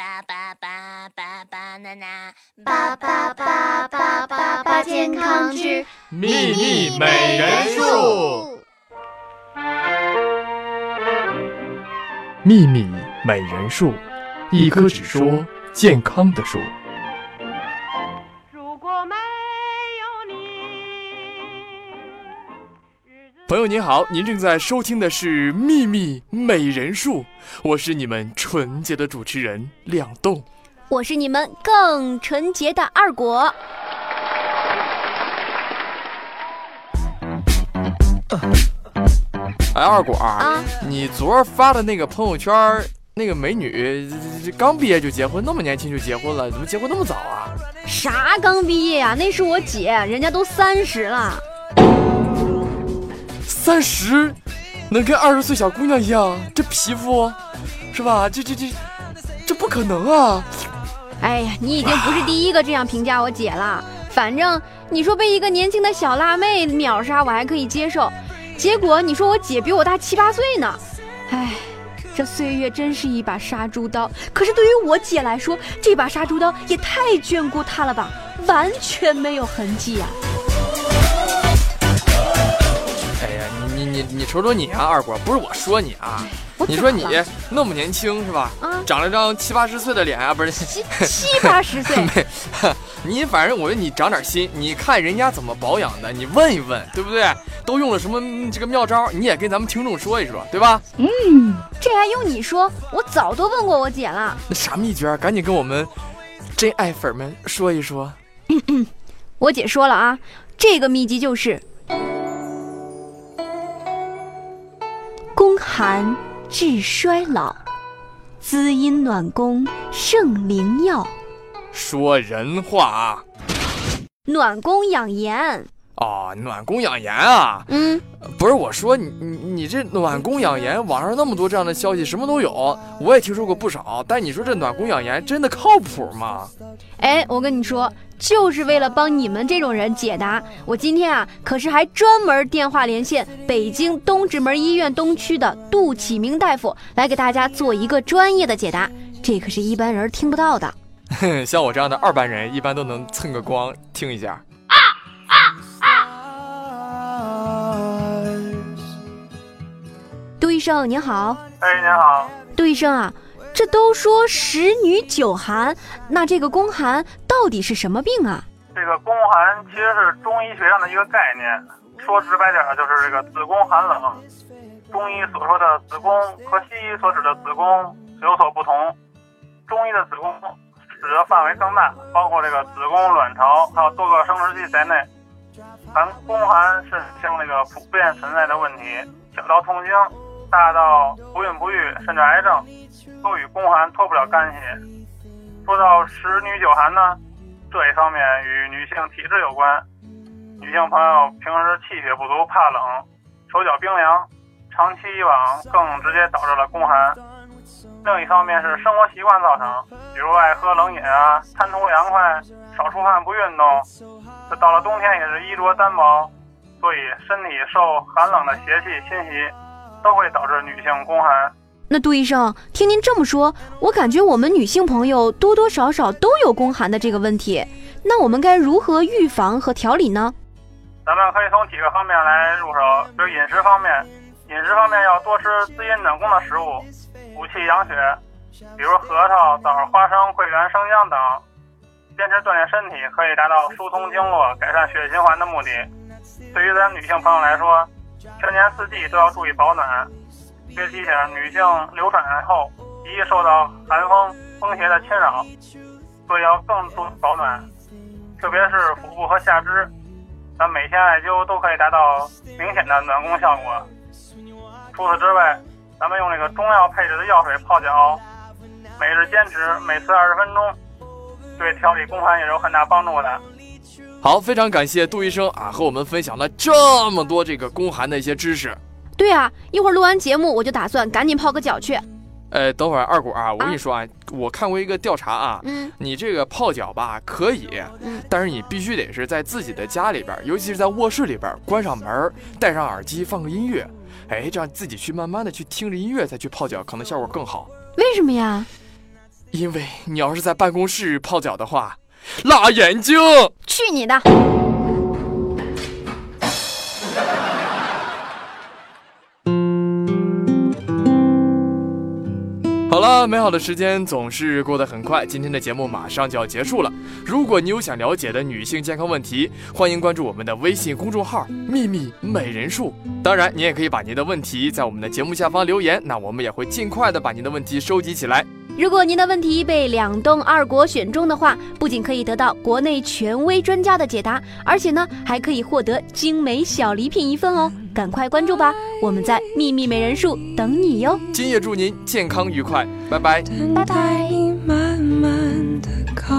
巴巴巴巴巴娜娜，巴巴巴巴巴巴健康之秘密美人树。秘密美人树，一棵只说健康的树。朋友您好，您正在收听的是《秘密美人树》，我是你们纯洁的主持人亮栋。我是你们更纯洁的二果。哎，二果啊，你昨儿发的那个朋友圈，那个美女刚毕业就结婚，那么年轻就结婚了，怎么结婚那么早啊？啥刚毕业呀、那是我姐，人家都三十了。三十，能跟二十岁小姑娘一样，这皮肤，是吧？这这这，这不可能啊！哎呀，你已经不是第一个这样评价我姐了。反正你说被一个年轻的小辣妹秒杀，我还可以接受。结果你说我姐比我大七八岁呢，哎，这岁月真是一把杀猪刀。可是对于我姐来说，这把杀猪刀也太眷顾她了吧，完全没有痕迹呀、哎你你你你瞅瞅你啊，二果，不是我说你啊，你说你那么年轻是吧？啊，长了张七八十岁的脸啊，不是？七七八十岁，没，你反正我觉得你长点心，你看人家怎么保养的，你问一问，对不对？都用了什么嗯这个妙招，你也跟咱们听众说一说，对吧？嗯这还用你说？我早都问过我姐了。那啥秘诀？赶紧跟我们真爱粉们说一说。我姐说了啊，这个秘籍就是宫寒治衰老，滋阴暖宫圣灵药，说人话啊！暖宫养颜。哦，暖宫养颜啊，嗯，不是我说你你你这暖宫养颜，网上那么多这样的消息，什么都有，我也听说过不少。但你说这暖宫养颜真的靠谱吗？哎，我跟你说，就是为了帮你们这种人解答，我今天啊，可是还专门电话连线北京东直门医院东区的杜启明大夫，来给大家做一个专业的解答，这可是一般人听不到的。哼，像我这样的二班人，一般都能蹭个光听一下。生您好，哎，您好，杜医生啊，这都说十女九寒，那这个宫寒到底是什么病啊？这个宫寒其实是中医学上的一个概念，说直白点儿就是这个子宫寒冷。中医所说的子宫和西医所指的子宫有所不同，中医的子宫指的范围更大，包括这个子宫、卵巢，还有多个生殖器在内。寒宫寒是女性那个普遍存在的问题，小到痛经，大到不孕不育，甚至癌症，都与宫寒脱不了干系。说到十女九寒呢，这一方面与女性体质有关。女性朋友平时气血不足，怕冷，手脚冰凉，长期以往更直接导致了宫寒。另一方面是生活习惯造成，比如爱喝冷饮啊，贪图凉快，少出汗不运动。这到了冬天也是衣着单薄，所以身体受寒冷的邪气侵袭，都会导致女性宫寒。那杜医生，听您这么说，我感觉我们女性朋友多多少少都有宫寒的这个问题。那我们该如何预防和调理呢？咱们可以从几个方面来入手，比如饮食方面，饮食方面要多吃滋阴暖宫的食物，补气养血，比如核桃、枣、花生、桂圆、生姜等。坚持锻炼身体，可以达到疏通经络、改善血液循环的目的。对于咱女性朋友来说，全年四季都要注意保暖。别提醒女性流产后极易受到寒风、风邪的侵扰，所以要更注意保暖，特别是腹部和下肢。咱每天艾灸都可以达到明显的暖宫效果。除此之外，咱们用这个中药配制的药水泡脚，每日坚持，每次二十分钟，对调理宫寒也是有很大帮助的。好，非常感谢杜医生啊，和我们分享了这么多这个宫寒的一些知识。对啊，一会儿录完节目，我就打算赶紧泡个脚去。呃，等会儿二果啊，我跟你说啊，我看过一个调查啊，嗯你这个泡脚吧可以，嗯但是你必须得是在自己的家里边，尤其是在卧室里边，关上门，戴上耳机，放个音乐，哎，这样自己去慢慢的去听着音乐再去泡脚，可能效果更好。为什么呀？因为你要是在办公室泡脚的话，辣眼睛。去你的！好了，美好的时间总是过得很快，今天的节目马上就要结束了。如果你有想了解的女性健康问题，欢迎关注我们的微信公众号“秘密美人术”。当然，你也可以把您的问题在我们的节目下方留言，那我们也会尽快的把您的问题收集起来。如果您的问题被两栋二国选中的话不仅可以得到国内权威专家的解答而且呢还可以获得精美小礼品一份哦。赶快关注吧我们在秘密美人树等你哟。今夜祝您健康愉快拜拜。拜拜慢慢的靠